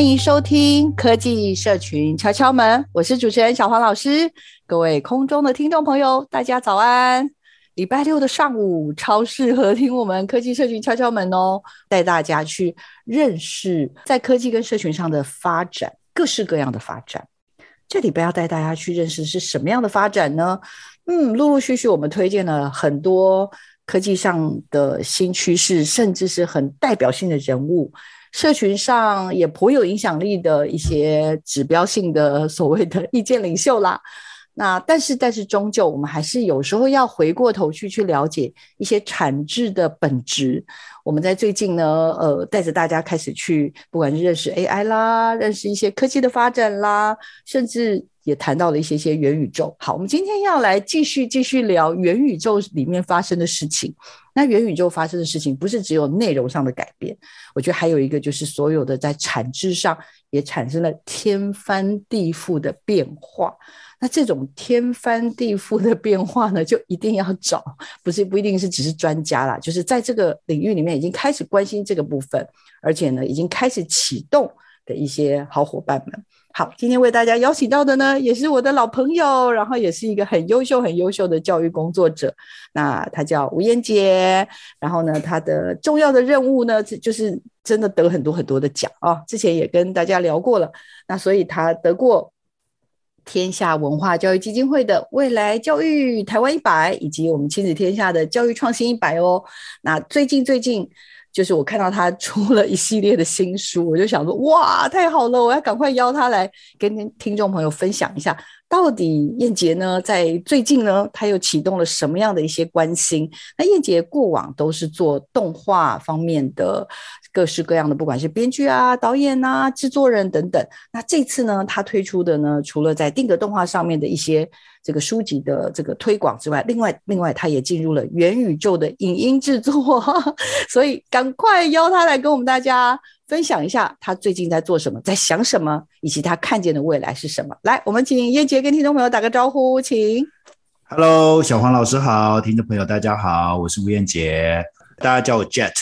欢迎收听科技社群敲敲门，我是主持人小黄老师。各位空中的听众朋友，大家早安！礼拜六的上午超适合听我们科技社群敲敲门哦，带大家去认识在科技跟社群上的发展，各式各样的发展。这礼拜要带大家去认识是什么样的发展呢？嗯，陆陆续续我们推荐了很多科技上的新趋势，甚至是很代表性的人物。社群上也颇有影响力的一些指标性的所谓的意见领袖啦，那但是但是终究我们还是有时候要回过头去去了解一些产制的本质。我们在最近呢，呃，带着大家开始去，不管是认识 AI 啦，认识一些科技的发展啦，甚至。也谈到了一些些元宇宙。好，我们今天要来继续继续聊元宇宙里面发生的事情。那元宇宙发生的事情不是只有内容上的改变，我觉得还有一个就是所有的在产值上也产生了天翻地覆的变化。那这种天翻地覆的变化呢，就一定要找，不是不一定是只是专家啦，就是在这个领域里面已经开始关心这个部分，而且呢已经开始启动的一些好伙伴们。好，今天为大家邀请到的呢，也是我的老朋友，然后也是一个很优秀、很优秀的教育工作者。那他叫吴彦杰，然后呢，他的重要的任务呢，就是真的得很多很多的奖啊、哦。之前也跟大家聊过了，那所以他得过天下文化教育基金会的未来教育台湾一百，以及我们亲子天下的教育创新一百哦。那最近最近。就是我看到他出了一系列的新书，我就想说，哇，太好了！我要赶快邀他来跟听众朋友分享一下，到底燕杰呢，在最近呢，他又启动了什么样的一些关心？那燕杰过往都是做动画方面的各式各样的，不管是编剧啊、导演啊、制作人等等。那这次呢，他推出的呢，除了在定格动画上面的一些。这个书籍的这个推广之外，另外另外，他也进入了元宇宙的影音制作，所以赶快邀他来跟我们大家分享一下他最近在做什么，在想什么，以及他看见的未来是什么。来，我们请燕杰跟听众朋友打个招呼，请。Hello，小黄老师好，听众朋友大家好，我是吴燕杰，大家叫我 Jet。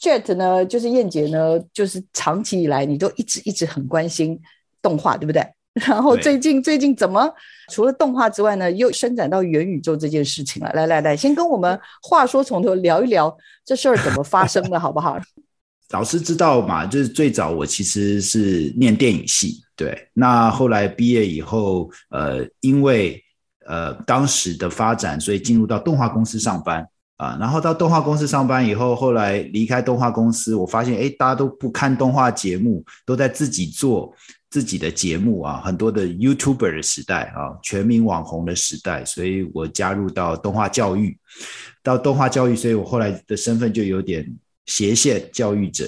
Jet 呢，就是燕杰呢，就是长期以来你都一直一直很关心动画，对不对？然后最近最近怎么除了动画之外呢，又伸展到元宇宙这件事情了？来来来，先跟我们话说从头聊一聊这事儿怎么发生的，好不好？老师知道嘛？就是最早我其实是念电影系，对。那后来毕业以后，呃，因为呃当时的发展，所以进入到动画公司上班啊。然后到动画公司上班以后，后来离开动画公司，我发现哎，大家都不看动画节目，都在自己做。自己的节目啊，很多的 YouTuber 的时代啊，全民网红的时代，所以我加入到动画教育，到动画教育，所以我后来的身份就有点斜线教育者。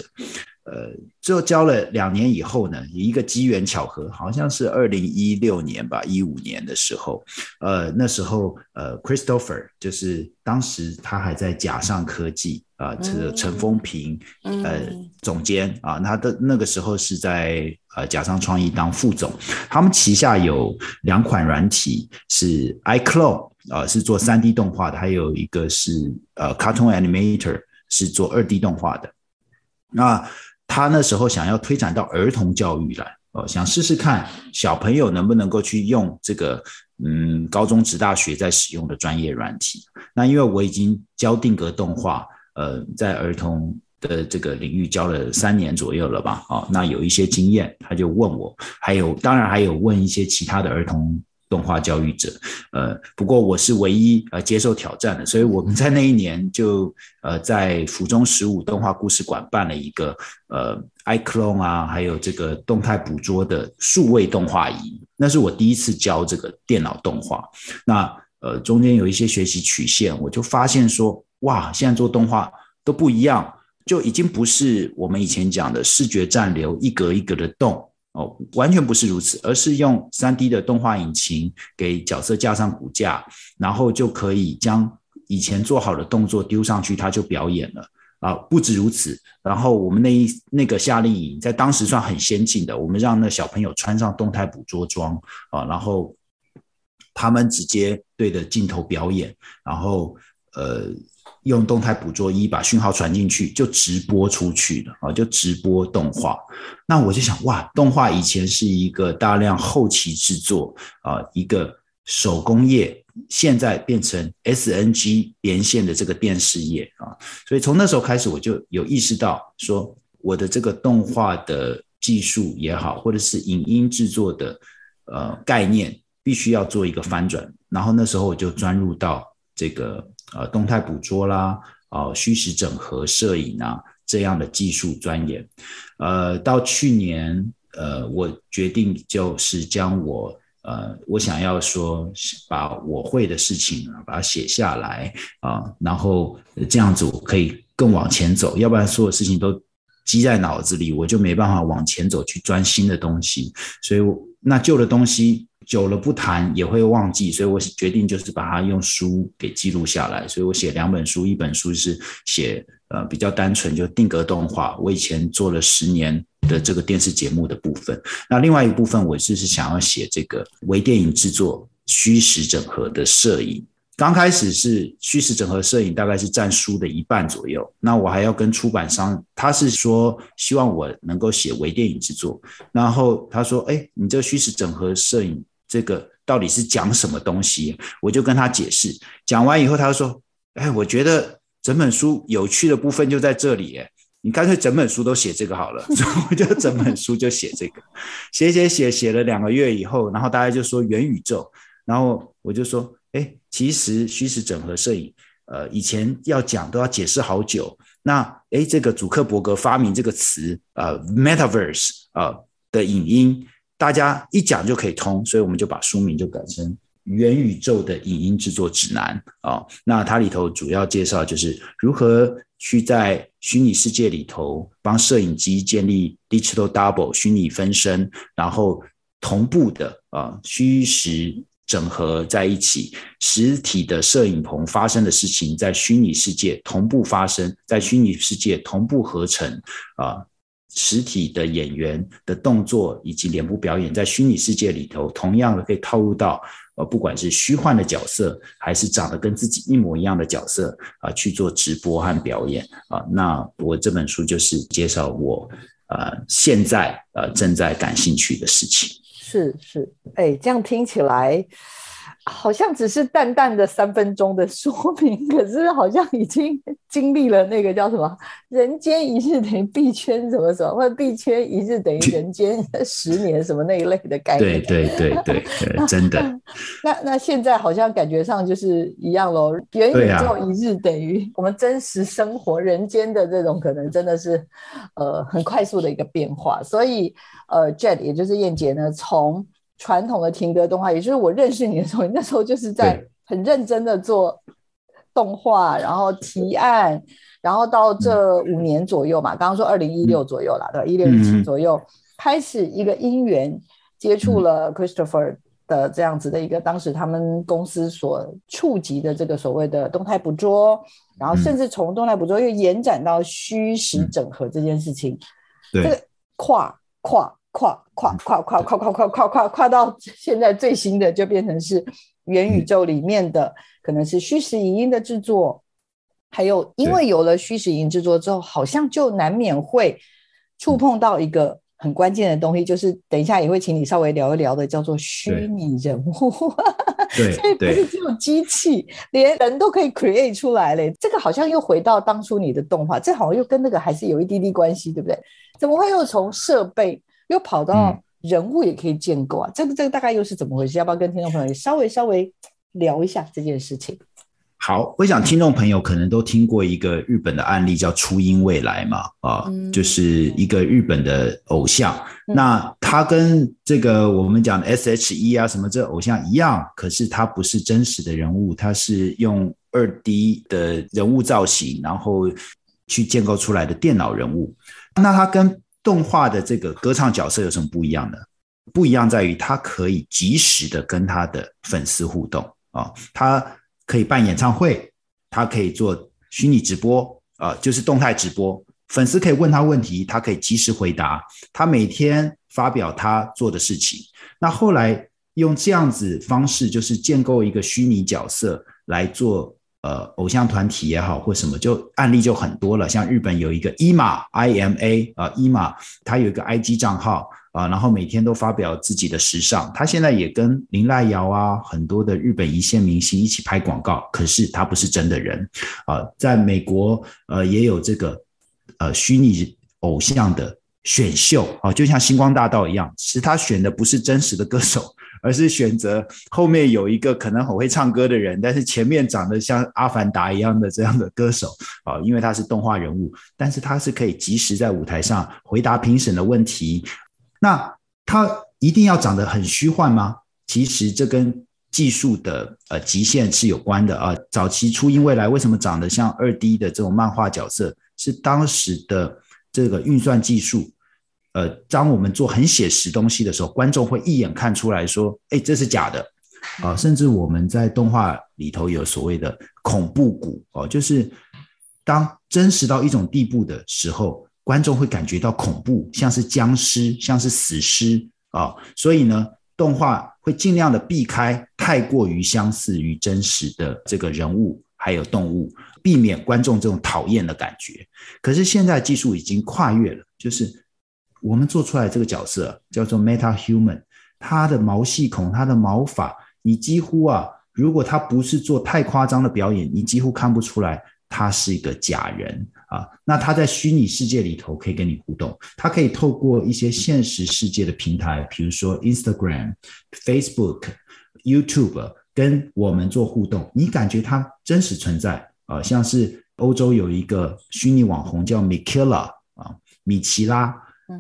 呃，最后教了两年以后呢，一个机缘巧合，好像是二零一六年吧，一五年的时候，呃，那时候呃，Christopher 就是当时他还在甲上科技啊，这个陈风平呃总监啊，他的那个时候是在呃甲上创意当副总，他们旗下有两款软体是 iClone 啊，是做三 D 动画的，还有一个是呃 Cartoon Animator 是做二 D 动画的，那。他那时候想要推展到儿童教育来，哦，想试试看小朋友能不能够去用这个，嗯，高中职大学在使用的专业软体。那因为我已经教定格动画，呃，在儿童的这个领域教了三年左右了吧？哦，那有一些经验，他就问我，还有当然还有问一些其他的儿童动画教育者。呃，不过我是唯一呃接受挑战的，所以我们在那一年就呃在府中十五动画故事馆办了一个呃 iClone 啊，还有这个动态捕捉的数位动画营，那是我第一次教这个电脑动画。那呃中间有一些学习曲线，我就发现说，哇，现在做动画都不一样。就已经不是我们以前讲的视觉暂留一格一格的动哦，完全不是如此，而是用三 D 的动画引擎给角色架上骨架，然后就可以将以前做好的动作丢上去，它就表演了啊！不止如此，然后我们那一那个夏令营在当时算很先进的，我们让那小朋友穿上动态捕捉装啊，然后他们直接对着镜头表演，然后呃。用动态捕捉一把讯号传进去，就直播出去了啊！就直播动画。那我就想，哇，动画以前是一个大量后期制作啊，一个手工业，现在变成 SNG 连线的这个电视业啊。所以从那时候开始，我就有意识到，说我的这个动画的技术也好，或者是影音制作的呃概念，必须要做一个翻转。然后那时候我就钻入到这个。呃，动态捕捉啦，呃，虚实整合摄影啊，这样的技术钻研。呃，到去年，呃，我决定就是将我呃，我想要说，把我会的事情把它写下来啊，然后这样子我可以更往前走，要不然所有事情都积在脑子里，我就没办法往前走去钻新的东西。所以，那旧的东西。久了不谈也会忘记，所以我决定就是把它用书给记录下来。所以我写两本书，一本书是写呃比较单纯就定格动画，我以前做了十年的这个电视节目的部分。那另外一部分我就是想要写这个微电影制作虚实整合的摄影。刚开始是虚实整合摄影，大概是占书的一半左右。那我还要跟出版商，他是说希望我能够写微电影制作，然后他说：“哎，你这个虚实整合摄影。”这个到底是讲什么东西？我就跟他解释，讲完以后，他就说：“哎，我觉得整本书有趣的部分就在这里，你干脆整本书都写这个好了。”所以我就整本书就写这个，写写写写了两个月以后，然后大家就说元宇宙，然后我就说：“哎，其实虚实整合摄影，呃，以前要讲都要解释好久。那哎，这个祖克伯格发明这个词，呃，Metaverse 啊的影音。”大家一讲就可以通，所以我们就把书名就改成《元宇宙的影音制作指南》啊。那它里头主要介绍就是如何去在虚拟世界里头帮摄影机建立 digital double 虚拟分身，然后同步的啊虚实整合在一起，实体的摄影棚发生的事情在虚拟世界同步发生，在虚拟世界同步合成啊。实体的演员的动作以及脸部表演，在虚拟世界里头，同样的可以套入到呃，不管是虚幻的角色，还是长得跟自己一模一样的角色啊，去做直播和表演啊。那我这本书就是介绍我呃现在呃正在感兴趣的事情。是是，哎，这样听起来。好像只是淡淡的三分钟的说明，可是好像已经经历了那个叫什么“ 人间一日等于币圈什么什么”或者“币圈一日等于人间十年”什么那一类的概念。对对对对对，真的。那那现在好像感觉上就是一样喽，元宇宙一日等于我们真实生活人间的这种可能真的是呃很快速的一个变化。所以呃，Jett 也就是燕姐呢，从传统的停格动画，也就是我认识你的时候，你那时候就是在很认真的做动画，然后提案，然后到这五年左右嘛，刚刚说二零一六左右啦，对吧？一六一七左右开始一个因缘接触了 Christopher 的这样子的一个当时他们公司所触及的这个所谓的动态捕捉，然后甚至从动态捕捉又延展到虚实整合这件事情，这个跨跨。跨跨跨跨跨跨跨跨跨跨到现在最新的就变成是元宇宙里面的，可能是虚实影音的制作，还有因为有了虚实影音制作之后，好像就难免会触碰到一个很关键的东西，就是等一下也会请你稍微聊一聊的，叫做虚拟人物。对，所以不是只有机器，连人都可以 create 出来嘞。这个好像又回到当初你的动画，这好像又跟那个还是有一滴滴关系，对不对？怎么会又从设备又跑到人物也可以建构啊？嗯、这个这个大概又是怎么回事？要不要跟听众朋友稍微稍微聊一下这件事情？好，我想听众朋友可能都听过一个日本的案例，叫初音未来嘛，啊，嗯、就是一个日本的偶像。嗯、那他跟这个我们讲的 S.H.E 啊什么这偶像一样，可是他不是真实的人物，他是用二 D 的人物造型，然后去建构出来的电脑人物。那他跟动画的这个歌唱角色有什么不一样呢？不一样在于他可以及时的跟他的粉丝互动啊，他。可以办演唱会，他可以做虚拟直播，啊，就是动态直播，粉丝可以问他问题，他可以及时回答。他每天发表他做的事情。那后来用这样子方式，就是建构一个虚拟角色来做，呃，偶像团体也好或什么，就案例就很多了。像日本有一个 IMA I M A 啊，IMA，他有一个 IG 账号。啊，然后每天都发表自己的时尚。他现在也跟林濑遥啊，很多的日本一线明星一起拍广告。可是他不是真的人啊。在美国，呃，也有这个呃虚拟偶像的选秀啊，就像星光大道一样。其实他选的不是真实的歌手，而是选择后面有一个可能很会唱歌的人，但是前面长得像阿凡达一样的这样的歌手啊。因为他是动画人物，但是他是可以及时在舞台上回答评审的问题。那他一定要长得很虚幻吗？其实这跟技术的呃极限是有关的啊。早期初音未来为什么长得像二 D 的这种漫画角色？是当时的这个运算技术，呃，当我们做很写实东西的时候，观众会一眼看出来说，哎，这是假的 啊。甚至我们在动画里头有所谓的恐怖谷哦，就是当真实到一种地步的时候。观众会感觉到恐怖，像是僵尸，像是死尸啊、哦，所以呢，动画会尽量的避开太过于相似于真实的这个人物还有动物，避免观众这种讨厌的感觉。可是现在技术已经跨越了，就是我们做出来这个角色叫做 Meta Human，他的毛细孔、他的毛发，你几乎啊，如果他不是做太夸张的表演，你几乎看不出来他是一个假人。啊，那他在虚拟世界里头可以跟你互动，他可以透过一些现实世界的平台，比如说 Instagram、Facebook、YouTube，跟我们做互动，你感觉他真实存在啊。像是欧洲有一个虚拟网红叫 Mikela 啊，米奇拉，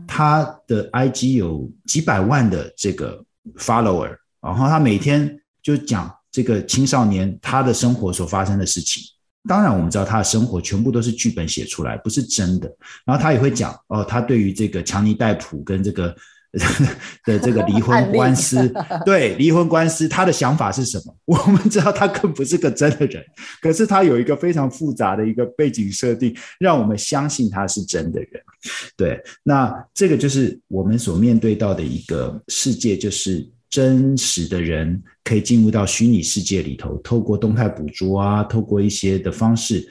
他的 IG 有几百万的这个 follower，然后他每天就讲这个青少年他的生活所发生的事情。当然，我们知道他的生活全部都是剧本写出来，不是真的。然后他也会讲哦，他对于这个强尼戴普跟这个 的这个离婚官司，对离婚官司，他的想法是什么？我们知道他更不是个真的人，可是他有一个非常复杂的一个背景设定，让我们相信他是真的人。对，那这个就是我们所面对到的一个世界，就是。真实的人可以进入到虚拟世界里头，透过动态捕捉啊，透过一些的方式，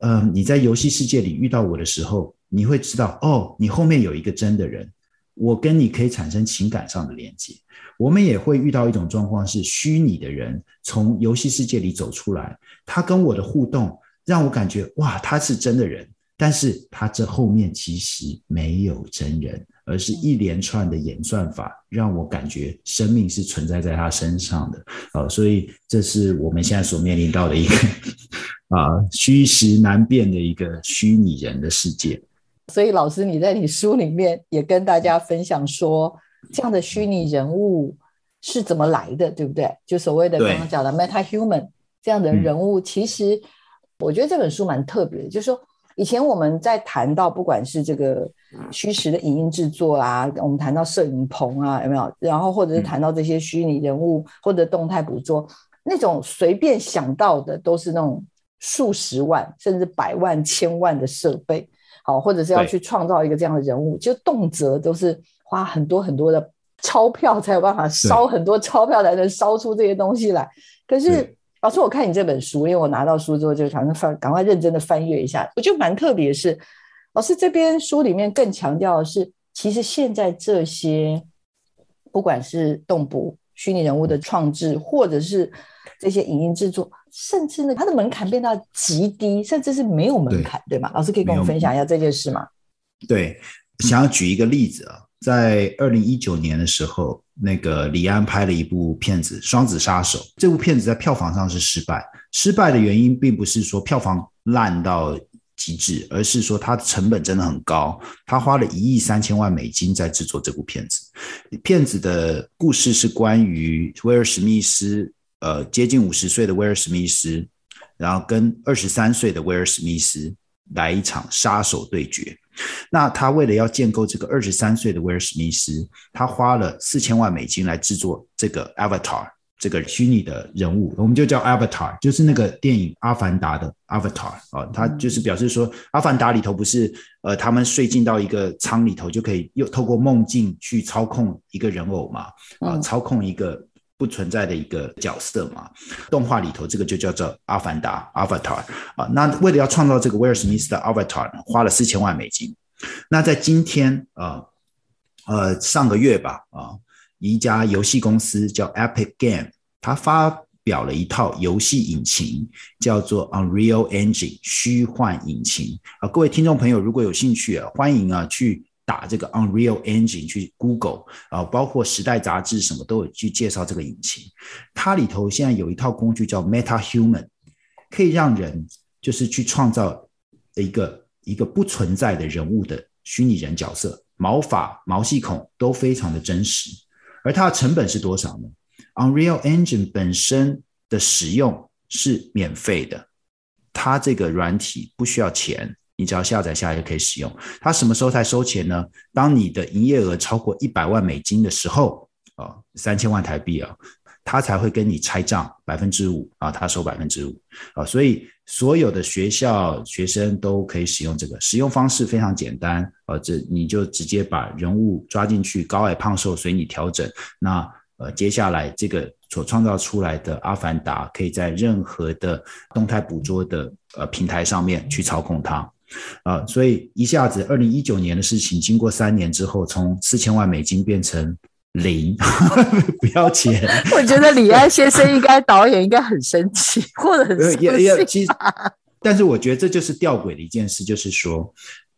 呃，你在游戏世界里遇到我的时候，你会知道哦，你后面有一个真的人，我跟你可以产生情感上的连接。我们也会遇到一种状况，是虚拟的人从游戏世界里走出来，他跟我的互动让我感觉哇，他是真的人，但是他这后面其实没有真人。而是一连串的演算法，让我感觉生命是存在在他身上的，啊，所以这是我们现在所面临到的一个 啊虚实难辨的一个虚拟人的世界。所以老师，你在你书里面也跟大家分享说，这样的虚拟人物是怎么来的，对不对？就所谓的刚刚讲的 Meta Human 这样的人物，其实我觉得这本书蛮特别的，就是说。以前我们在谈到不管是这个虚实的影音制作啊，我们谈到摄影棚啊，有没有？然后或者是谈到这些虚拟人物或者动态捕捉，那种随便想到的都是那种数十万甚至百万、千万的设备，好，或者是要去创造一个这样的人物，就动辄都是花很多很多的钞票才有办法烧很多钞票才能烧出这些东西来。可是。老师，我看你这本书，因为我拿到书之后就赶快翻，赶快认真的翻阅一下。我觉得蛮特别的是，老师这边书里面更强调的是，其实现在这些不管是动捕、虚拟人物的创制，或者是这些影音制作，甚至呢，它的门槛变到极低，甚至是没有门槛，对，对吗？老师可以跟我们分享一下这件事吗？对，想要举一个例子啊，在二零一九年的时候，那个李安拍了一部片子《双子杀手》，这部片子在票房上是失败，失败的原因并不是说票房烂到极致，而是说它的成本真的很高，他花了一亿三千万美金在制作这部片子。片子的故事是关于威尔史密斯，呃，接近五十岁的威尔史密斯，然后跟二十三岁的威尔史密斯来一场杀手对决。那他为了要建构这个二十三岁的威尔史密斯，他花了四千万美金来制作这个 Avatar。这个虚拟的人物，我们就叫 Avatar，就是那个电影《阿凡达》的 Avatar 啊，他就是表示说，《阿凡达》里头不是呃，他们睡进到一个舱里头，就可以又透过梦境去操控一个人偶嘛，啊，操控一个不存在的一个角色嘛。动画里头这个就叫做《阿凡达》Avatar 啊。那为了要创造这个威尔史密斯的 Avatar，花了四千万美金。那在今天啊，呃，上个月吧啊。一家游戏公司叫 Epic Game，它发表了一套游戏引擎，叫做 Unreal Engine 虚幻引擎啊。各位听众朋友，如果有兴趣，欢迎啊去打这个 Unreal Engine 去 Google 啊，包括时代杂志什么都有去介绍这个引擎。它里头现在有一套工具叫 Meta Human，可以让人就是去创造一个一个不存在的人物的虚拟人角色，毛发、毛细孔都非常的真实。而它的成本是多少呢？Unreal Engine 本身的使用是免费的，它这个软体不需要钱，你只要下载下来就可以使用。它什么时候才收钱呢？当你的营业额超过一百万美金的时候，啊，三千万台币啊，它才会跟你拆账百分之五啊，它收百分之五啊，所以所有的学校学生都可以使用这个，使用方式非常简单。啊，这你就直接把人物抓进去，高矮胖瘦随你调整。那呃，接下来这个所创造出来的阿凡达，可以在任何的动态捕捉的呃平台上面去操控它。啊、呃，所以一下子，二零一九年的事情，经过三年之后，从四千万美金变成零，不要钱。我觉得李安先生应该导演应该很生气，或者很生气。也也其实，但是我觉得这就是吊诡的一件事，就是说。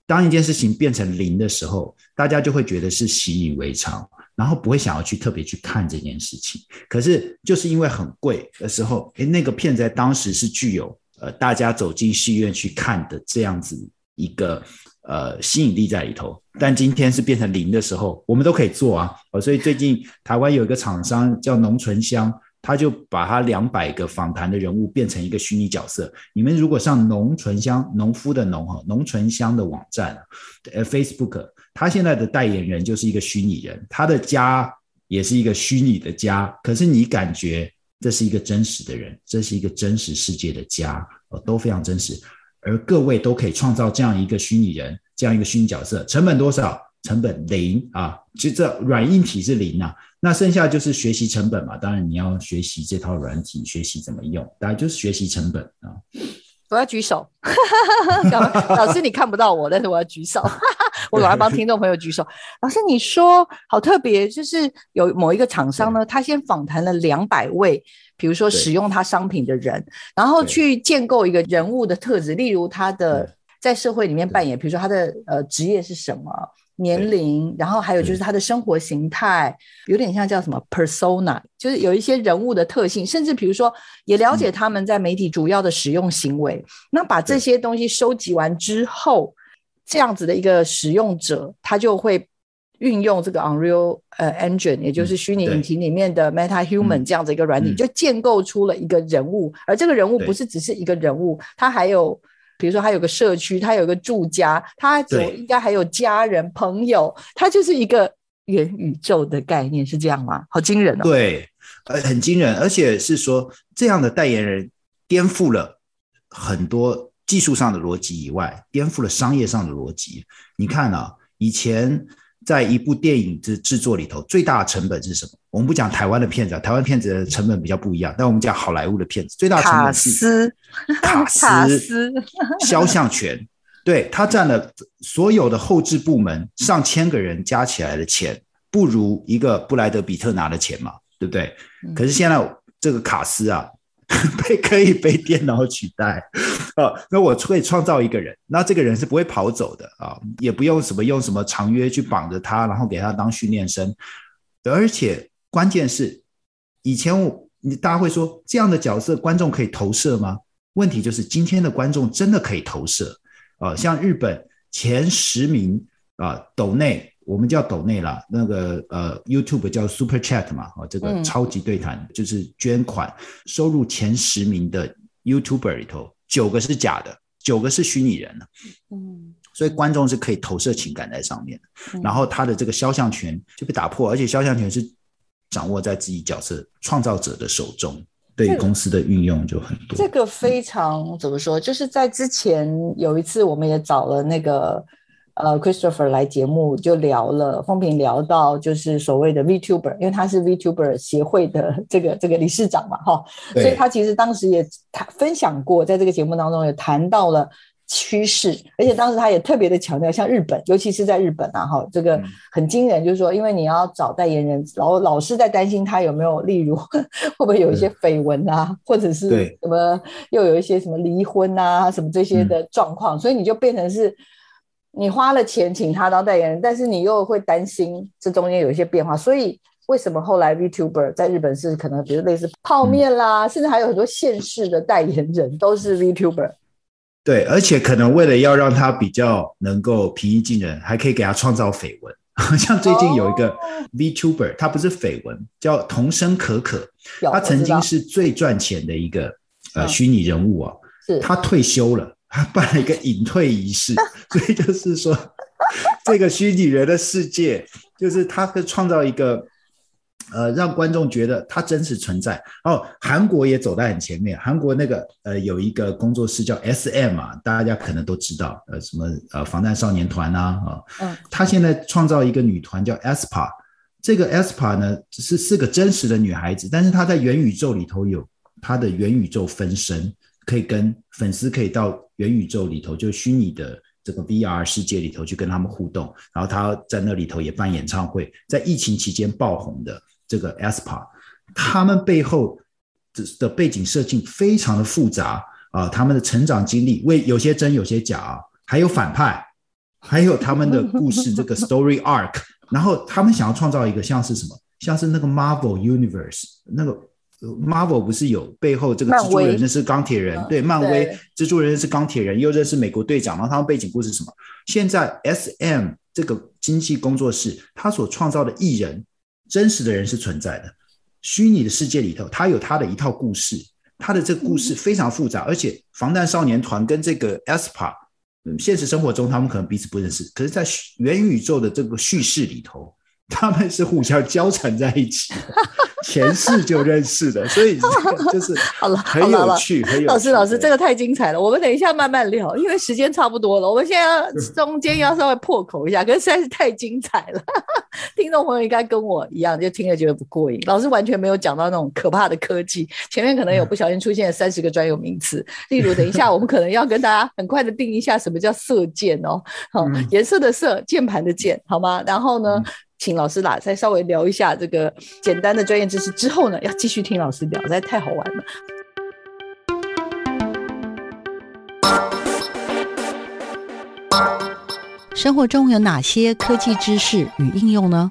当一件事情变成零的时候，大家就会觉得是习以为常，然后不会想要去特别去看这件事情。可是就是因为很贵的时候，诶，那个片在当时是具有呃大家走进戏院去看的这样子一个呃吸引力在里头。但今天是变成零的时候，我们都可以做啊。所以最近台湾有一个厂商叫农醇香。他就把他两百个访谈的人物变成一个虚拟角色。你们如果上农醇香农夫的农哈农醇香的网站，呃，Facebook，他现在的代言人就是一个虚拟人，他的家也是一个虚拟的家。可是你感觉这是一个真实的人，这是一个真实世界的家，都非常真实。而各位都可以创造这样一个虚拟人，这样一个虚拟角色，成本多少？成本零啊，其实这软硬体是零啊。那剩下就是学习成本嘛，当然你要学习这套软体，学习怎么用，大家就是学习成本啊。我要举手，老师你看不到我，但是我要举手，我老要帮听众朋友举手。老师你说好特别，就是有某一个厂商呢，他先访谈了两百位，比如说使用他商品的人，然后去建构一个人物的特质，例如他的在社会里面扮演，比如说他的呃职业是什么。年龄，然后还有就是他的生活形态，有点像叫什么 persona，就是有一些人物的特性，甚至比如说也了解他们在媒体主要的使用行为。嗯、那把这些东西收集完之后，这样子的一个使用者，他就会运用这个 Unreal 呃 Engine，也就是虚拟引擎里面的 Meta Human 这样子一个软体，嗯、就建构出了一个人物。而这个人物不是只是一个人物，他还有。比如说，他有个社区，他有个住家，他有应该还有家人朋友，他就是一个元宇宙的概念，是这样吗？好惊人哦！对，呃，很惊人，而且是说这样的代言人颠覆了很多技术上的逻辑以外，颠覆了商业上的逻辑。你看啊，以前。在一部电影的制作里头，最大的成本是什么？我们不讲台湾的片子啊，台湾片子的成本比较不一样。但我们讲好莱坞的片子，最大的成本是卡斯、卡斯、肖像权，对，他占了所有的后置部门上千个人加起来的钱，不如一个布莱德比特拿的钱嘛。对不对？可是现在这个卡斯啊，被可以被电脑取代啊，那我可以创造一个人，那这个人是不会跑走的啊，也不用什么用什么长约去绑着他，然后给他当训练生，而且关键是，以前我你大家会说这样的角色观众可以投射吗？问题就是今天的观众真的可以投射啊，像日本前十名啊斗内。我们叫抖内啦，那个呃，YouTube 叫 Super Chat 嘛，哦，这个超级对谈、嗯、就是捐款收入前十名的 YouTuber 里头，九个是假的，九个是虚拟人。嗯，所以观众是可以投射情感在上面的，嗯、然后他的这个肖像权就被打破，而且肖像权是掌握在自己角色创造者的手中，对于公司的运用就很多。这个非常怎么说？就是在之前有一次，我们也找了那个。呃，Christopher 来节目就聊了，风平聊到就是所谓的 VTuber，因为他是 VTuber 协会的这个这个理事长嘛，哈，所以他其实当时也谈分享过，在这个节目当中也谈到了趋势，而且当时他也特别的强调，像日本，尤其是在日本啊，哈，这个很惊人，就是说，因为你要找代言人，老老是在担心他有没有，例如 会不会有一些绯闻啊，或者是什么又有一些什么离婚啊，什么这些的状况，所以你就变成是。你花了钱请他当代言人，但是你又会担心这中间有一些变化，所以为什么后来 VTuber 在日本是可能，比如类似泡面啦，嗯、甚至还有很多现世的代言人都是 VTuber。对，而且可能为了要让他比较能够平易近人，还可以给他创造绯闻。像最近有一个 VTuber，、哦、他不是绯闻，叫童声可可，他曾经是最赚钱的一个呃虚拟人物啊，是他退休了。他 办了一个隐退仪式，所以就是说，这个虚拟人的世界，就是他会创造一个，呃，让观众觉得他真实存在。哦，韩国也走在很前面，韩国那个呃有一个工作室叫 SM 啊，大家可能都知道，呃，什么呃防弹少年团啊，啊，嗯，他现在创造一个女团叫 aespa，这个 aespa 呢是是个真实的女孩子，但是她在元宇宙里头有她的元宇宙分身。可以跟粉丝可以到元宇宙里头，就虚拟的这个 VR 世界里头去跟他们互动，然后他在那里头也办演唱会，在疫情期间爆红的这个 aespa，他们背后的的背景设计非常的复杂啊，他们的成长经历为有些真有些假啊，还有反派，还有他们的故事这个 story arc，然后他们想要创造一个像是什么，像是那个 Marvel Universe 那个。Marvel 不是有背后这个蜘蛛人认识钢铁人，对，漫威蜘蛛人认识钢铁人，又认识美国队长，然后他们背景故事是什么？现在 SM 这个经纪工作室，他所创造的艺人，真实的人是存在的，虚拟的世界里头，他有他的一套故事，他的这个故事非常复杂，而且防弹少年团跟这个 aespa，嗯，现实生活中他们可能彼此不认识，可是，在元宇宙的这个叙事里头。他们是互相交缠在一起，前世就认识的，所以就是 好了，很有趣，很有趣。老师，老师，这个太精彩了，我们等一下慢慢聊，因为时间差不多了。我们现在要中间要稍微破口一下，可是实在是太精彩了，听众朋友应该跟我一样，就听了觉得不过瘾。老师完全没有讲到那种可怕的科技，前面可能有不小心出现了三十个专有名词，例如等一下我们可能要跟大家很快的定义一下什么叫射箭哦，好，颜色的色，键盘的键，好吗？然后呢？请老师啦，再稍微聊一下这个简单的专业知识之后呢，要继续听老师聊，实在太好玩了。生活中有哪些科技知识与应用呢？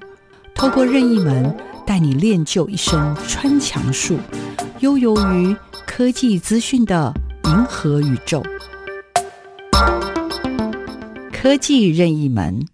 透过任意门带你练就一身穿墙术，悠游于科技资讯的银河宇宙。科技任意门。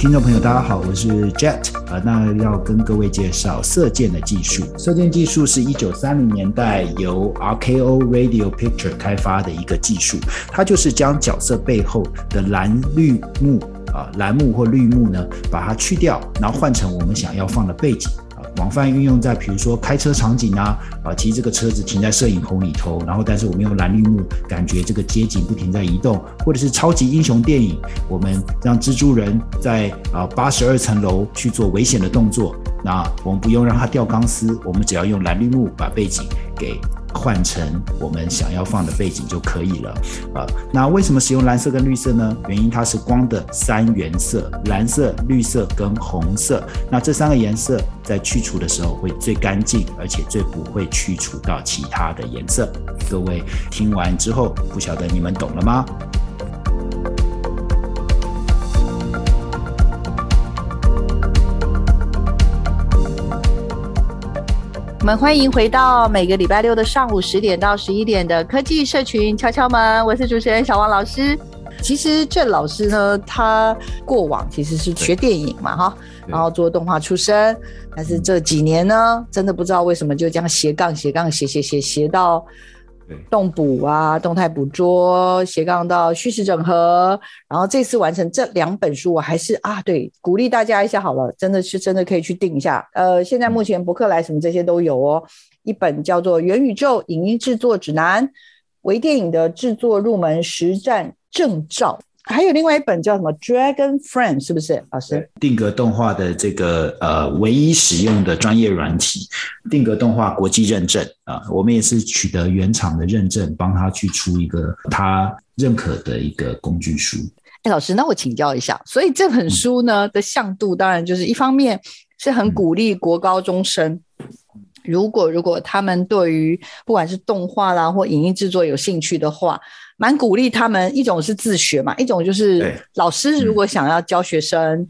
听众朋友，大家好，我是 Jet 啊，那要跟各位介绍色键的技术。色键技术是一九三零年代由 RKO Radio Picture 开发的一个技术，它就是将角色背后的蓝绿幕啊，蓝幕或绿幕呢，把它去掉，然后换成我们想要放的背景。广泛运用在比如说开车场景啊，啊，骑这个车子停在摄影棚里头，然后但是我们用蓝绿幕，感觉这个街景不停在移动，或者是超级英雄电影，我们让蜘蛛人在啊八十二层楼去做危险的动作，那我们不用让它掉钢丝，我们只要用蓝绿幕把背景给换成我们想要放的背景就可以了。呃，那为什么使用蓝色跟绿色呢？原因它是光的三原色，蓝色、绿色跟红色。那这三个颜色在去除的时候会最干净，而且最不会去除到其他的颜色。各位听完之后，不晓得你们懂了吗？我们欢迎回到每个礼拜六的上午十点到十一点的科技社群敲敲门，我是主持人小王老师。其实郑老师呢，他过往其实是学电影嘛，哈，然后做动画出身，但是这几年呢，真的不知道为什么就这样斜杠斜杠斜斜斜斜到。动捕啊，动态捕捉，斜杠到叙事整合，然后这次完成这两本书，我还是啊，对，鼓励大家一下好了，真的是真的可以去定一下。呃，现在目前博客来什么这些都有哦，一本叫做《元宇宙影音制作指南》，微电影的制作入门实战证照。还有另外一本叫什么 Dragon Frame，是不是老师？定格动画的这个呃，唯一使用的专业软体，定格动画国际认证啊，我们也是取得原厂的认证，帮他去出一个他认可的一个工具书哎，老师，那我请教一下，所以这本书呢的向度，当然就是一方面是很鼓励国高中生。如果如果他们对于不管是动画啦或影音制作有兴趣的话，蛮鼓励他们。一种是自学嘛，一种就是老师如果想要教学生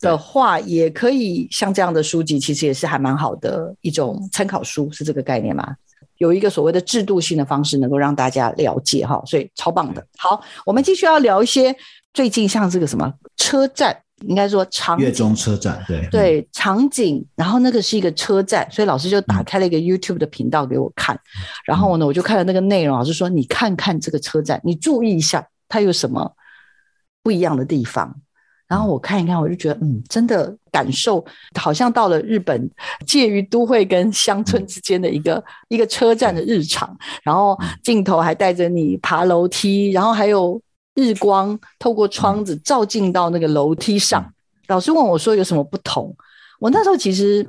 的话，也可以像这样的书籍，其实也是还蛮好的一种参考书，是这个概念吗？有一个所谓的制度性的方式，能够让大家了解哈，所以超棒的。好，我们继续要聊一些最近像这个什么车站。应该说场景，月中车站，对。对，场景，然后那个是一个车站，所以老师就打开了一个 YouTube 的频道给我看，嗯、然后呢，我就看了那个内容，老师说你看看这个车站，你注意一下它有什么不一样的地方，然后我看一看，我就觉得嗯，真的感受好像到了日本介于都会跟乡村之间的一个、嗯、一个车站的日常，然后镜头还带着你爬楼梯，然后还有。日光透过窗子照进到那个楼梯上，嗯、老师问我说有什么不同？我那时候其实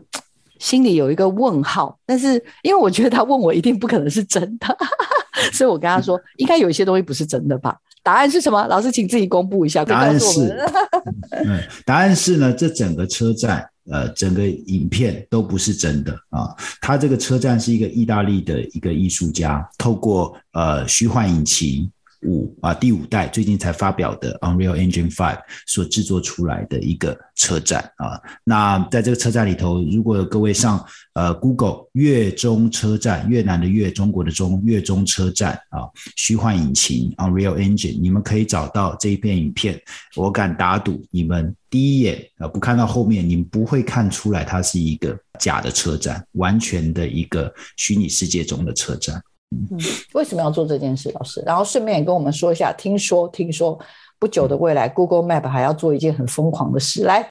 心里有一个问号，但是因为我觉得他问我一定不可能是真的，所以我跟他说应该有一些东西不是真的吧？答案是什么？老师请自己公布一下。答案是，嗯，答案是呢，这整个车站，呃，整个影片都不是真的啊。他这个车站是一个意大利的一个艺术家，透过呃虚幻引擎。五啊，第五代最近才发表的 Unreal Engine Five 所制作出来的一个车站啊。那在这个车站里头，如果各位上呃 Google 月中车站，越南的越，中国的中，越中车站啊，虚幻引擎 Unreal Engine，你们可以找到这一片影片。我敢打赌，你们第一眼啊不看到后面，你们不会看出来它是一个假的车站，完全的一个虚拟世界中的车站。嗯，为什么要做这件事，老师？然后顺便也跟我们说一下，听说听说不久的未来，Google Map 还要做一件很疯狂的事。来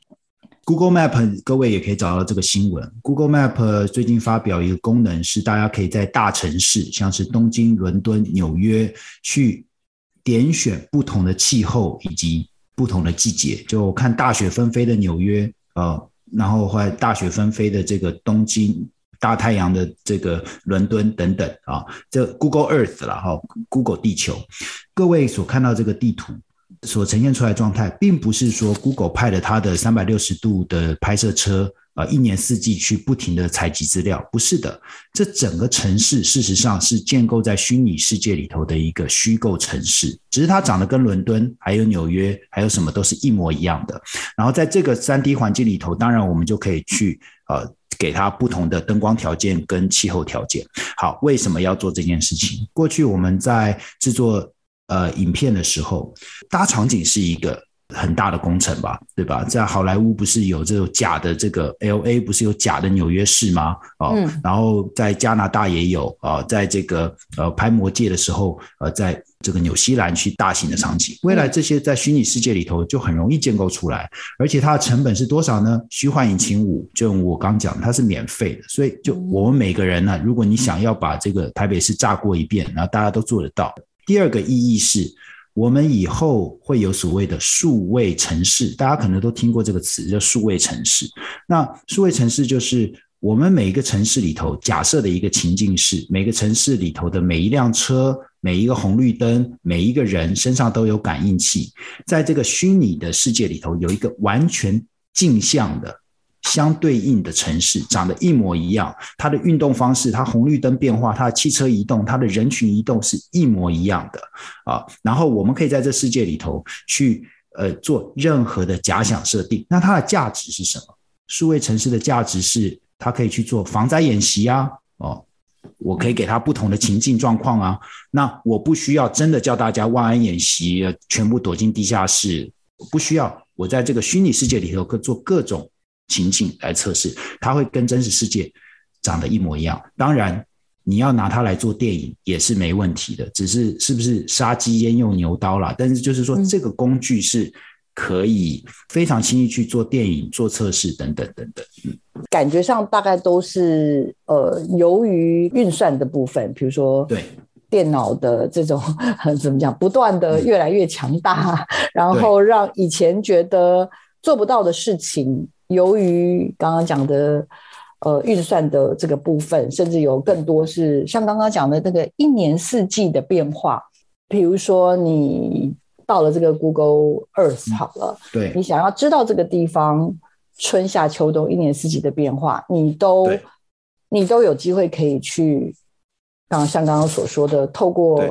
，Google Map，各位也可以找到这个新闻。Google Map 最近发表一个功能，是大家可以在大城市，像是东京、伦敦、纽约，去点选不同的气候以及不同的季节。就看大雪纷飞的纽约，呃，然后或者大雪纷飞的这个东京。大太阳的这个伦敦等等啊，这 Google Earth 了哈，Google 地球，各位所看到这个地图所呈现出来的状态，并不是说 Google 派了它的三百六十度的拍摄车啊，一年四季去不停的采集资料，不是的，这整个城市事实上是建构在虚拟世界里头的一个虚构城市，只是它长得跟伦敦还有纽约还有什么都是一模一样的。然后在这个三 D 环境里头，当然我们就可以去呃。给它不同的灯光条件跟气候条件。好，为什么要做这件事情？过去我们在制作呃影片的时候，搭场景是一个很大的工程吧，对吧？在好莱坞不是有这种假的这个 LA 不是有假的纽约市吗？哦，嗯、然后在加拿大也有啊、哦，在这个呃拍魔戒的时候，呃，在这个纽西兰去大型的场景，未来这些在虚拟世界里头就很容易建构出来，而且它的成本是多少呢？虚幻引擎五，就我刚讲，它是免费的，所以就我们每个人呢，如果你想要把这个台北市炸过一遍，然后大家都做得到。第二个意义是。我们以后会有所谓的数位城市，大家可能都听过这个词，叫数位城市。那数位城市就是我们每一个城市里头假设的一个情境是，每个城市里头的每一辆车、每一个红绿灯、每一个人身上都有感应器，在这个虚拟的世界里头有一个完全镜像的。相对应的城市长得一模一样，它的运动方式、它红绿灯变化、它的汽车移动、它的人群移动是一模一样的啊。然后我们可以在这世界里头去呃做任何的假想设定。那它的价值是什么？数位城市的价值是它可以去做防灾演习啊，哦，我可以给它不同的情境状况啊。那我不需要真的叫大家万安演习，全部躲进地下室，不需要。我在这个虚拟世界里头可做各种。情景来测试，它会跟真实世界长得一模一样。当然，你要拿它来做电影也是没问题的，只是是不是杀鸡焉用牛刀啦？但是就是说，这个工具是可以非常轻易去做电影、做测试等等等等。嗯，感觉上大概都是呃，由于运算的部分，比如说对电脑的这种 怎么讲，不断的越来越强大，嗯、然后让以前觉得做不到的事情。由于刚刚讲的，呃，运算的这个部分，甚至有更多是像刚刚讲的那个一年四季的变化。比如说，你到了这个 Google Earth 好了，嗯、对，你想要知道这个地方春夏秋冬一年四季的变化，你都你都有机会可以去，刚刚像刚刚所说的，透过。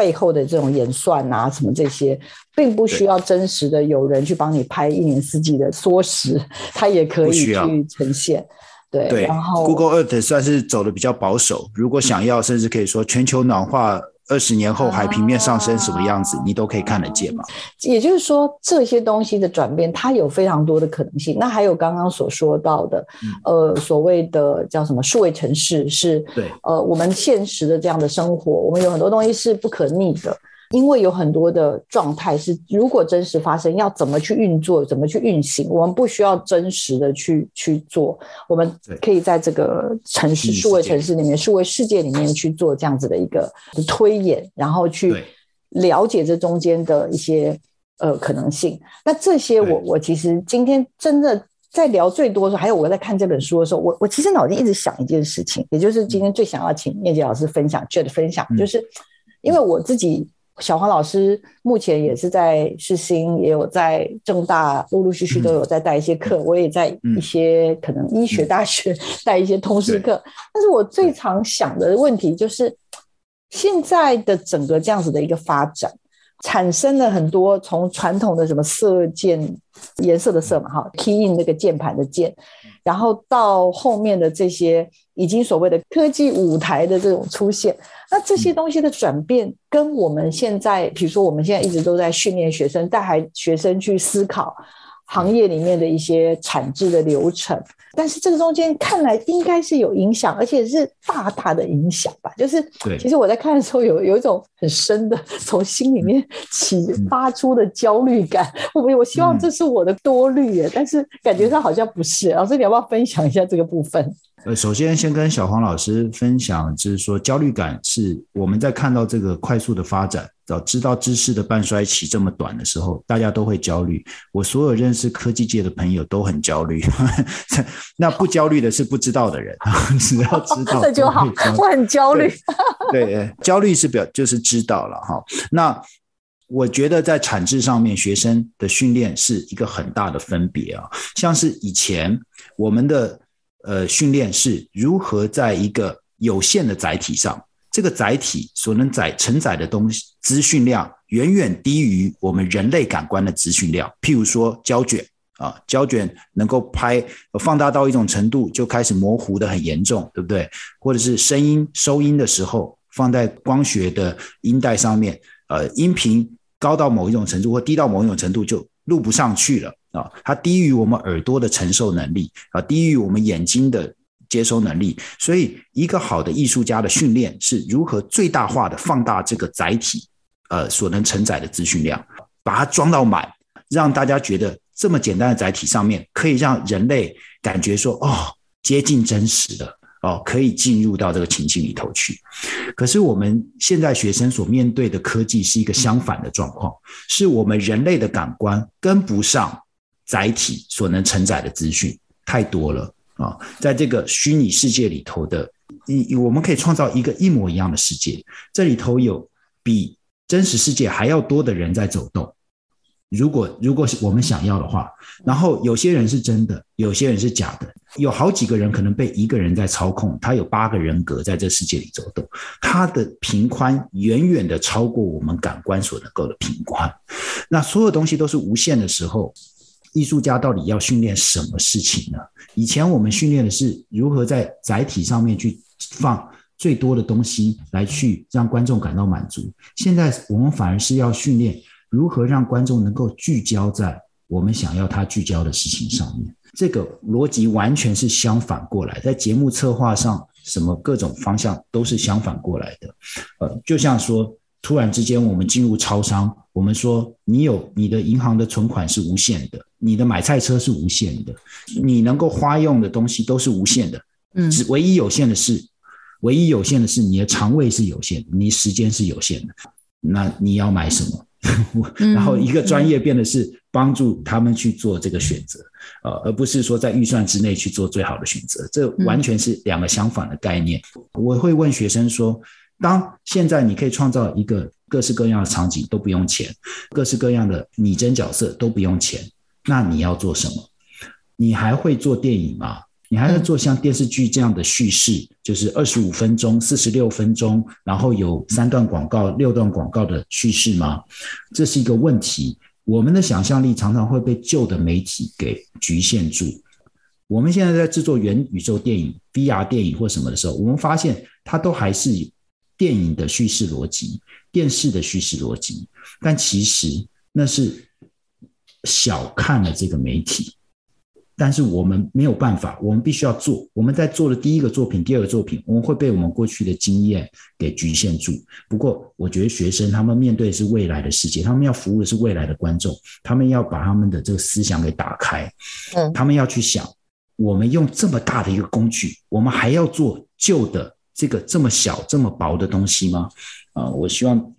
背后的这种演算啊，什么这些，并不需要真实的有人去帮你拍一年四季的缩时，它也可以去呈现。对，对，然后 Google Earth 算是走的比较保守。如果想要，甚至可以说全球暖化。二十年后海平面上升什么样子，啊、你都可以看得见吗？也就是说，这些东西的转变，它有非常多的可能性。那还有刚刚所说到的，嗯、呃，所谓的叫什么数位城市，是对，呃，我们现实的这样的生活，我们有很多东西是不可逆的。因为有很多的状态是，如果真实发生，要怎么去运作，怎么去运行，我们不需要真实的去去做，我们可以在这个城市、数位城市里面、数位世界里面去做这样子的一个推演，然后去了解这中间的一些呃可能性。那这些我我其实今天真的在聊最多的时候，还有我在看这本书的时候，我我其实脑筋一直想一件事情，也就是今天最想要请念杰老师分享，Jet 分享，就是因为我自己。小黄老师目前也是在世新，也有在正大，陆陆续续都有在带一些课。我也在一些可能医学大学 带一些通识课。但是我最常想的问题就是，现在的整个这样子的一个发展，产生了很多从传统的什么色键颜色的色嘛，哈，key in 那个键盘的键，然后到后面的这些已经所谓的科技舞台的这种出现。那这些东西的转变，跟我们现在，比如说我们现在一直都在训练学生，带孩学生去思考行业里面的一些产制的流程，但是这个中间看来应该是有影响，而且是大大的影响吧。就是，其实我在看的时候有 有一种很深的从心里面 启发出的焦虑感。我我希望这是我的多虑耶，但是感觉上好像不是。老师，你要不要分享一下这个部分？呃，首先先跟小黄老师分享，就是说焦虑感是我们在看到这个快速的发展，早知道知识的半衰期这么短的时候，大家都会焦虑。我所有认识科技界的朋友都很焦虑，那不焦虑的是不知道的人，只要知道 这就好。我很焦虑，对，焦虑是表就是知道了哈。那我觉得在产制上面，学生的训练是一个很大的分别啊，像是以前我们的。呃，训练是如何在一个有限的载体上，这个载体所能载承载的东西资讯量远远低于我们人类感官的资讯量。譬如说胶卷啊，胶卷能够拍放大到一种程度就开始模糊的很严重，对不对？或者是声音收音的时候，放在光学的音带上面，呃，音频高到某一种程度或低到某一种程度就录不上去了。啊，它低于我们耳朵的承受能力啊，低于我们眼睛的接收能力。所以，一个好的艺术家的训练是如何最大化的放大这个载体，呃，所能承载的资讯量，把它装到满，让大家觉得这么简单的载体上面可以让人类感觉说，哦，接近真实的。哦，可以进入到这个情境里头去。可是我们现在学生所面对的科技是一个相反的状况，是我们人类的感官跟不上载体所能承载的资讯太多了啊，在这个虚拟世界里头的，你我们可以创造一个一模一样的世界，这里头有比真实世界还要多的人在走动。如果如果是我们想要的话，然后有些人是真的，有些人是假的，有好几个人可能被一个人在操控，他有八个人格在这世界里走动，他的频宽远远的超过我们感官所能够的频宽。那所有东西都是无限的时候，艺术家到底要训练什么事情呢？以前我们训练的是如何在载体上面去放最多的东西，来去让观众感到满足。现在我们反而是要训练。如何让观众能够聚焦在我们想要他聚焦的事情上面？这个逻辑完全是相反过来，在节目策划上，什么各种方向都是相反过来的。呃，就像说，突然之间我们进入超商，我们说你有你的银行的存款是无限的，你的买菜车是无限的，你能够花用的东西都是无限的。嗯，只唯一有限的是，唯一有限的是你的肠胃是有限的，你时间是有限的。那你要买什么？然后一个专业变的是帮助他们去做这个选择，呃，而不是说在预算之内去做最好的选择，这完全是两个相反的概念。我会问学生说：当现在你可以创造一个各式各样的场景都不用钱，各式各样的拟真角色都不用钱，那你要做什么？你还会做电影吗？你还会做像电视剧这样的叙事，就是二十五分钟、四十六分钟，然后有三段广告、六段广告的叙事吗？这是一个问题。我们的想象力常常会被旧的媒体给局限住。我们现在在制作元宇宙电影、VR 电影或什么的时候，我们发现它都还是电影的叙事逻辑、电视的叙事逻辑，但其实那是小看了这个媒体。但是我们没有办法，我们必须要做。我们在做的第一个作品、第二个作品，我们会被我们过去的经验给局限住。不过，我觉得学生他们面对的是未来的世界，他们要服务的是未来的观众，他们要把他们的这个思想给打开。嗯，他们要去想，我们用这么大的一个工具，我们还要做旧的这个这么小、这么薄的东西吗？啊，我希望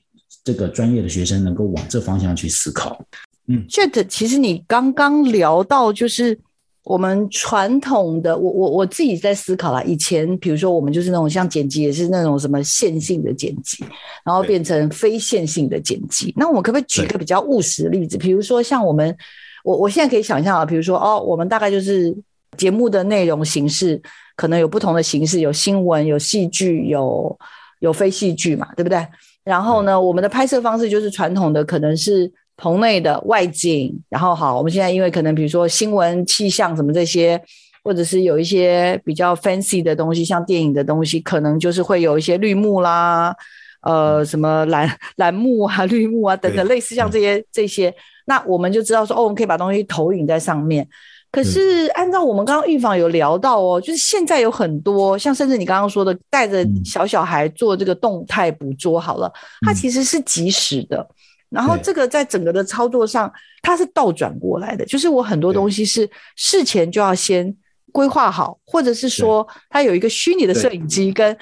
这个专业的学生能够往这方向去思考。嗯，Jet，其实你刚刚聊到就是。我们传统的，我我我自己在思考啦。以前比如说，我们就是那种像剪辑，也是那种什么线性的剪辑，然后变成非线性的剪辑。那我们可不可以举一个比较务实的例子？比如说，像我们，我我现在可以想象啊，比如说哦，我们大概就是节目的内容形式可能有不同的形式，有新闻，有戏剧，有有非戏剧嘛，对不对？然后呢，我们的拍摄方式就是传统的，可能是。棚内的外景，然后好，我们现在因为可能比如说新闻、气象什么这些，或者是有一些比较 fancy 的东西，像电影的东西，可能就是会有一些绿幕啦，呃，什么蓝蓝幕啊、绿幕啊等等，类似像这些这些，那我们就知道说，哦，我们可以把东西投影在上面。可是按照我们刚刚预防有聊到哦，就是现在有很多像甚至你刚刚说的带着小小孩做这个动态捕捉，好了，它其实是即时的。然后这个在整个的操作上，它是倒转过来的，就是我很多东西是事前就要先规划好，或者是说它有一个虚拟的摄影机跟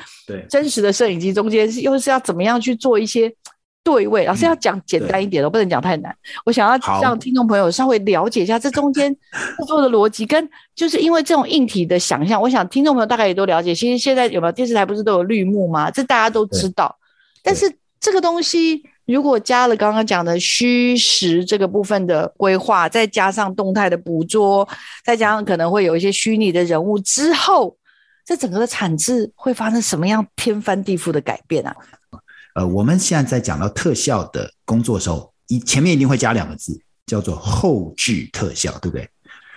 真实的摄影机中间是又是要怎么样去做一些对位。老师要讲简单一点，我不能讲太难。我想要让听众朋友稍微了解一下这中间 制作的逻辑，跟就是因为这种硬体的想象，我想听众朋友大概也都了解。其实现在有没有电视台不是都有绿幕吗？这大家都知道，但是这个东西。如果加了刚刚讲的虚实这个部分的规划，再加上动态的捕捉，再加上可能会有一些虚拟的人物之后，这整个的产制会发生什么样天翻地覆的改变啊？呃，我们现在在讲到特效的工作的时候，一前面一定会加两个字，叫做后置特效，对不对？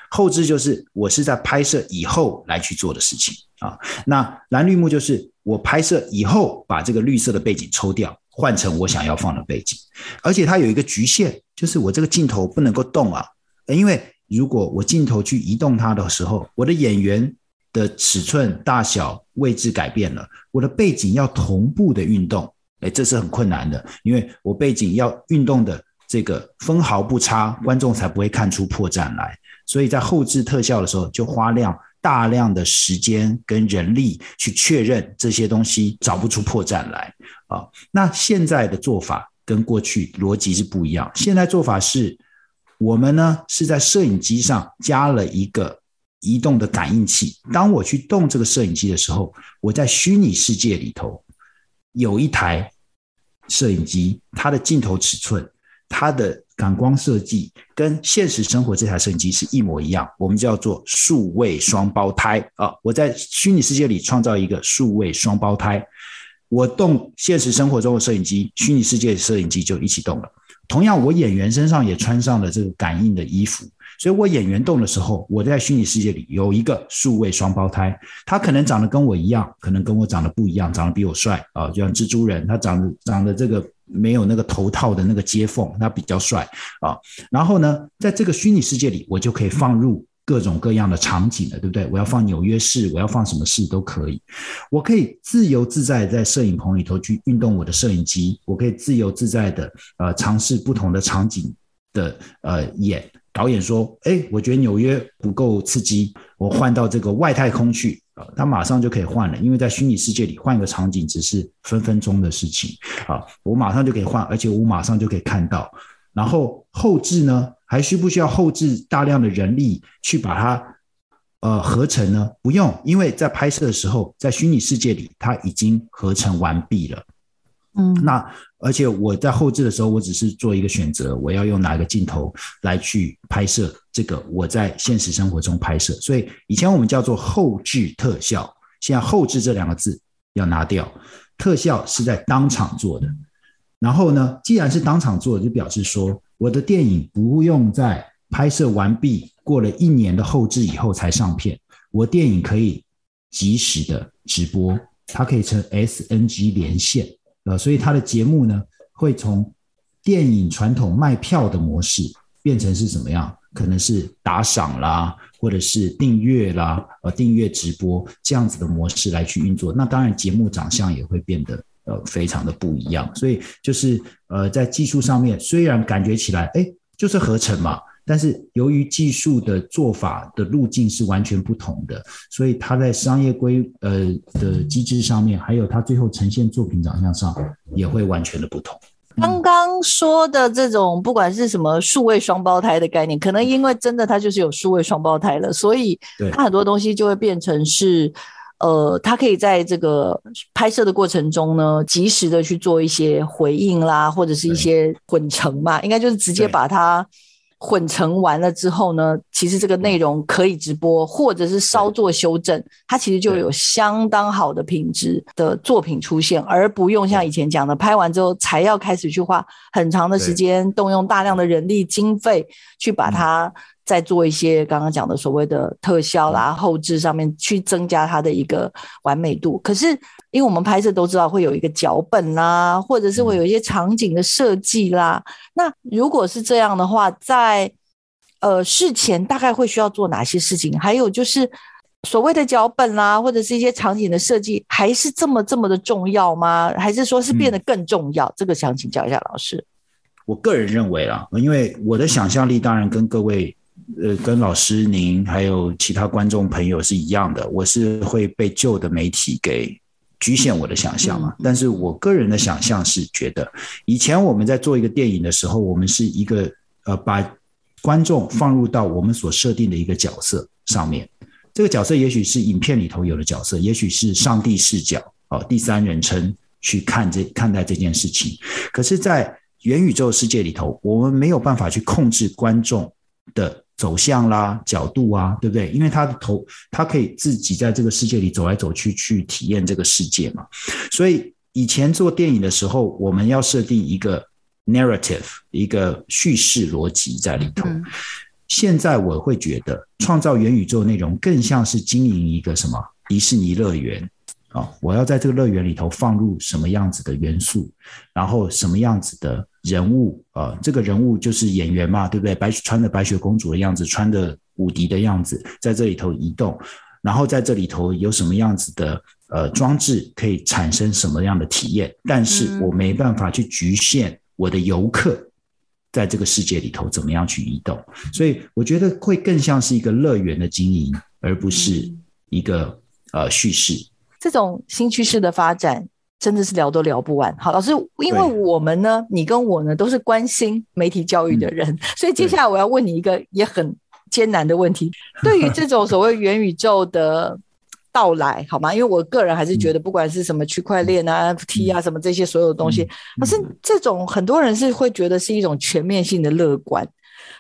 后置就是我是在拍摄以后来去做的事情啊。那蓝绿幕就是我拍摄以后把这个绿色的背景抽掉。换成我想要放的背景，而且它有一个局限，就是我这个镜头不能够动啊，因为如果我镜头去移动它的时候，我的演员的尺寸大小位置改变了，我的背景要同步的运动，诶，这是很困难的，因为我背景要运动的这个分毫不差，观众才不会看出破绽来，所以在后置特效的时候就花量。大量的时间跟人力去确认这些东西，找不出破绽来啊。那现在的做法跟过去逻辑是不一样。现在做法是，我们呢是在摄影机上加了一个移动的感应器。当我去动这个摄影机的时候，我在虚拟世界里头有一台摄影机，它的镜头尺寸、它的感光设计跟现实生活这台摄影机是一模一样。我们叫做数位双胞胎啊！我在虚拟世界里创造一个数位双胞胎，我动现实生活中的摄影机，虚拟世界的摄影机就一起动了。同样，我演员身上也穿上了这个感应的衣服，所以我演员动的时候，我在虚拟世界里有一个数位双胞胎，他可能长得跟我一样，可能跟我长得不一样，长得比我帅啊，就像蜘蛛人，他长得长得这个没有那个头套的那个接缝，他比较帅啊。然后呢，在这个虚拟世界里，我就可以放入。各种各样的场景了，对不对？我要放纽约市，我要放什么市都可以。我可以自由自在在摄影棚里头去运动我的摄影机，我可以自由自在的呃尝试不同的场景的呃演。导演说：“哎，我觉得纽约不够刺激，我换到这个外太空去啊，他马上就可以换了，因为在虚拟世界里换一个场景只是分分钟的事情啊，我马上就可以换，而且我马上就可以看到。然后后置呢？”还需不需要后置大量的人力去把它呃合成呢？不用，因为在拍摄的时候，在虚拟世界里，它已经合成完毕了。嗯，那而且我在后置的时候，我只是做一个选择，我要用哪个镜头来去拍摄这个我在现实生活中拍摄。所以以前我们叫做后置特效，现在后置这两个字要拿掉，特效是在当场做的。然后呢，既然是当场做，就表示说。我的电影不用在拍摄完毕，过了一年的后置以后才上片。我电影可以及时的直播，它可以成 SNG 连线，呃，所以他的节目呢，会从电影传统卖票的模式变成是什么样？可能是打赏啦，或者是订阅啦，呃，订阅直播这样子的模式来去运作。那当然，节目长相也会变得。呃，非常的不一样，所以就是呃，在技术上面，虽然感觉起来，哎，就是合成嘛，但是由于技术的做法的路径是完全不同的，所以它在商业规呃的机制上面，还有它最后呈现作品长相上，也会完全的不同。刚刚说的这种，不管是什么数位双胞胎的概念，可能因为真的它就是有数位双胞胎了，所以它很多东西就会变成是。呃，它可以在这个拍摄的过程中呢，及时的去做一些回应啦，或者是一些混成嘛，应该就是直接把它混成完了之后呢，其实这个内容可以直播，或者是稍作修正，它其实就有相当好的品质的作品出现，而不用像以前讲的，拍完之后才要开始去花很长的时间，动用大量的人力经费去把它。再做一些刚刚讲的所谓的特效啦，后置上面去增加它的一个完美度。可是，因为我们拍摄都知道会有一个脚本啦，或者是会有一些场景的设计啦。那如果是这样的话，在呃事前大概会需要做哪些事情？还有就是所谓的脚本啦，或者是一些场景的设计，还是这么这么的重要吗？还是说是变得更重要？嗯、这个想请教一下老师。我个人认为啦，因为我的想象力当然跟各位。呃，跟老师您还有其他观众朋友是一样的，我是会被旧的媒体给局限我的想象嘛。但是我个人的想象是觉得，以前我们在做一个电影的时候，我们是一个呃，把观众放入到我们所设定的一个角色上面。这个角色也许是影片里头有的角色，也许是上帝视角哦，第三人称去看这看待这件事情。可是，在元宇宙世界里头，我们没有办法去控制观众的。走向啦，角度啊，对不对？因为他的头，他可以自己在这个世界里走来走去，去体验这个世界嘛。所以以前做电影的时候，我们要设定一个 narrative，一个叙事逻辑在里头。现在我会觉得，创造元宇宙内容更像是经营一个什么迪士尼乐园。啊，我要在这个乐园里头放入什么样子的元素，然后什么样子的人物，呃，这个人物就是演员嘛，对不对？白穿着白雪公主的样子，穿着伍迪的样子，在这里头移动，然后在这里头有什么样子的呃装置可以产生什么样的体验？但是我没办法去局限我的游客在这个世界里头怎么样去移动，所以我觉得会更像是一个乐园的经营，而不是一个呃叙事。这种新趋势的发展真的是聊都聊不完。好，老师，因为我们呢，你跟我呢都是关心媒体教育的人，嗯、所以接下来我要问你一个也很艰难的问题。对于这种所谓元宇宙的到来，好吗？因为我个人还是觉得，不管是什么区块链啊、NFT 啊，什么这些所有的东西，可是这种很多人是会觉得是一种全面性的乐观，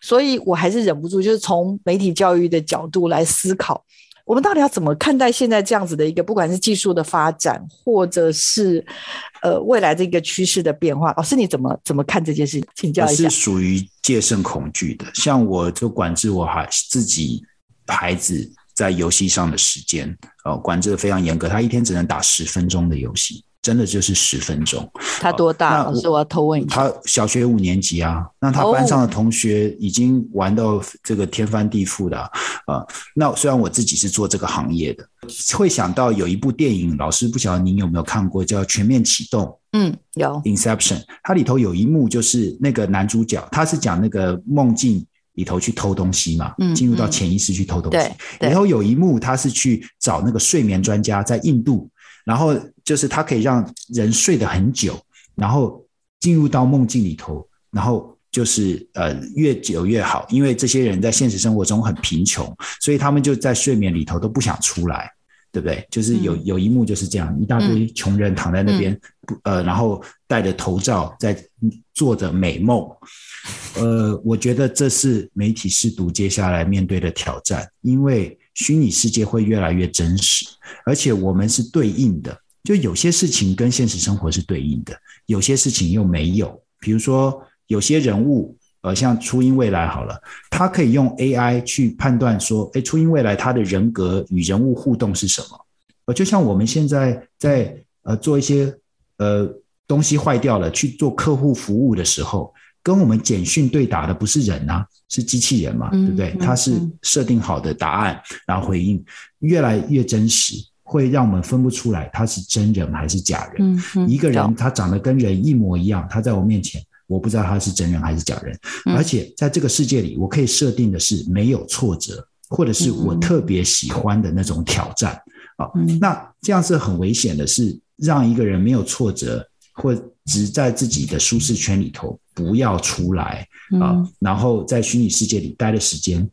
所以我还是忍不住，就是从媒体教育的角度来思考。我们到底要怎么看待现在这样子的一个，不管是技术的发展，或者是呃未来的一个趋势的变化？老师，你怎么怎么看这件事？请教一下。是属于戒慎恐惧的，像我就管制我孩自己孩子在游戏上的时间，呃，管制的非常严格，他一天只能打十分钟的游戏。真的就是十分钟。他多大？老师，我要偷问一下。他小学五年级啊，那他班上的同学已经玩到这个天翻地覆的啊，啊。那虽然我自己是做这个行业的，会想到有一部电影，老师不晓得您有没有看过，叫《全面启动》。嗯，有。Inception，它里头有一幕就是那个男主角，他是讲那个梦境里头去偷东西嘛，嗯，进入到潜意识去偷东西。对。然后有一幕他是去找那个睡眠专家，在印度。然后就是它可以让人睡得很久，然后进入到梦境里头，然后就是呃越久越好，因为这些人在现实生活中很贫穷，所以他们就在睡眠里头都不想出来，对不对？就是有有一幕就是这样，一大堆穷人躺在那边，嗯、呃，然后戴着头罩在做着美梦，呃，我觉得这是媒体试读接下来面对的挑战，因为。虚拟世界会越来越真实，而且我们是对应的，就有些事情跟现实生活是对应的，有些事情又没有。比如说，有些人物，呃，像初音未来好了，他可以用 AI 去判断说，诶，初音未来他的人格与人物互动是什么？呃，就像我们现在在呃做一些呃东西坏掉了，去做客户服务的时候。跟我们简讯对打的不是人啊，是机器人嘛，对不对？它是设定好的答案，然后回应越来越真实，会让我们分不出来他是真人还是假人。一个人他长得跟人一模一样，他在我面前，我不知道他是真人还是假人。而且在这个世界里，我可以设定的是没有挫折，或者是我特别喜欢的那种挑战啊。那这样是很危险的，是让一个人没有挫折。或只在自己的舒适圈里头，不要出来啊！嗯、然后在虚拟世界里待的时间，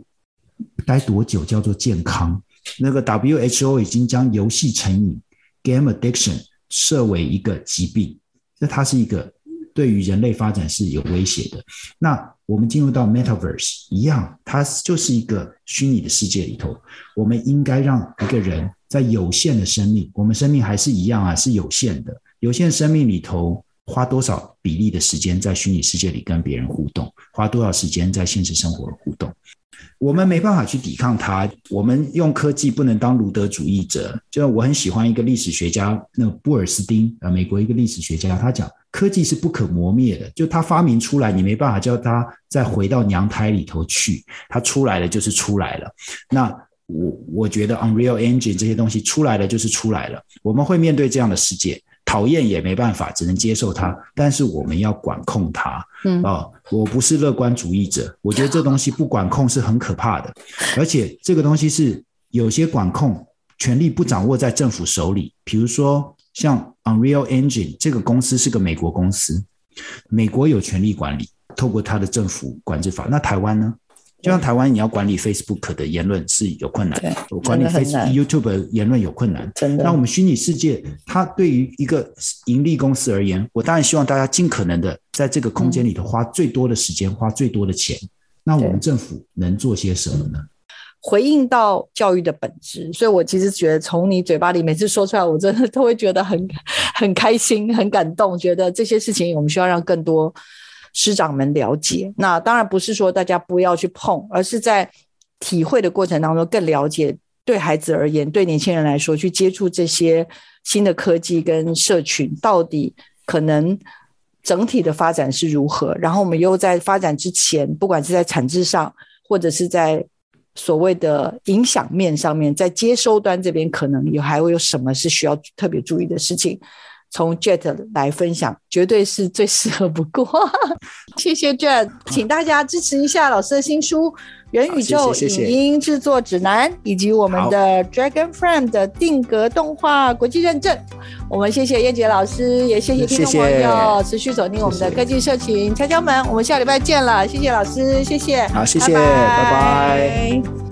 待多久叫做健康？那个 WHO 已经将游戏成瘾 （game addiction） 设为一个疾病，那它是一个对于人类发展是有威胁的。那我们进入到 Metaverse 一样，它就是一个虚拟的世界里头，我们应该让一个人在有限的生命，我们生命还是一样啊，是有限的。有限生命里头，花多少比例的时间在虚拟世界里跟别人互动？花多少时间在现实生活互动？我们没办法去抵抗它。我们用科技不能当卢德主义者。就我很喜欢一个历史学家，那个布尔斯丁啊，美国一个历史学家，他讲科技是不可磨灭的。就他发明出来，你没办法叫他再回到娘胎里头去。他出来了就是出来了。那我我觉得 Unreal Engine 这些东西出来了就是出来了。我们会面对这样的世界。讨厌也没办法，只能接受它。但是我们要管控它。嗯啊、哦，我不是乐观主义者，我觉得这东西不管控是很可怕的。而且这个东西是有些管控权力不掌握在政府手里。比如说像 Unreal Engine 这个公司是个美国公司，美国有权力管理，透过它的政府管制法。那台湾呢？就像台湾，你要管理 Facebook 的言论是有困难，我管理 Facebook、YouTube 的言论有困难。真的。那我们虚拟世界，它对于一个盈利公司而言，我当然希望大家尽可能的在这个空间里头花最多的时间，花最多的钱。那我们政府能做些什么呢？回应到教育的本质，所以我其实觉得从你嘴巴里每次说出来，我真的都会觉得很 很开心、很感动，觉得这些事情我们需要让更多。师长们了解，那当然不是说大家不要去碰，而是在体会的过程当中更了解。对孩子而言，对年轻人来说，去接触这些新的科技跟社群，到底可能整体的发展是如何？然后我们又在发展之前，不管是在产制上，或者是在所谓的影响面上面，在接收端这边，可能有还会有什么是需要特别注意的事情？从 Jet 来分享，绝对是最适合不过。谢谢 Jet，请大家支持一下老师的新书《元宇宙影音制作指南，以及我们的 Dragon Frame 的定格动画国际认证。我们谢谢燕杰老师，也谢谢听众朋友持续锁定我们的科技社群敲敲门。我们下礼拜见了，谢谢老师，谢谢，好，谢谢，拜拜。拜拜。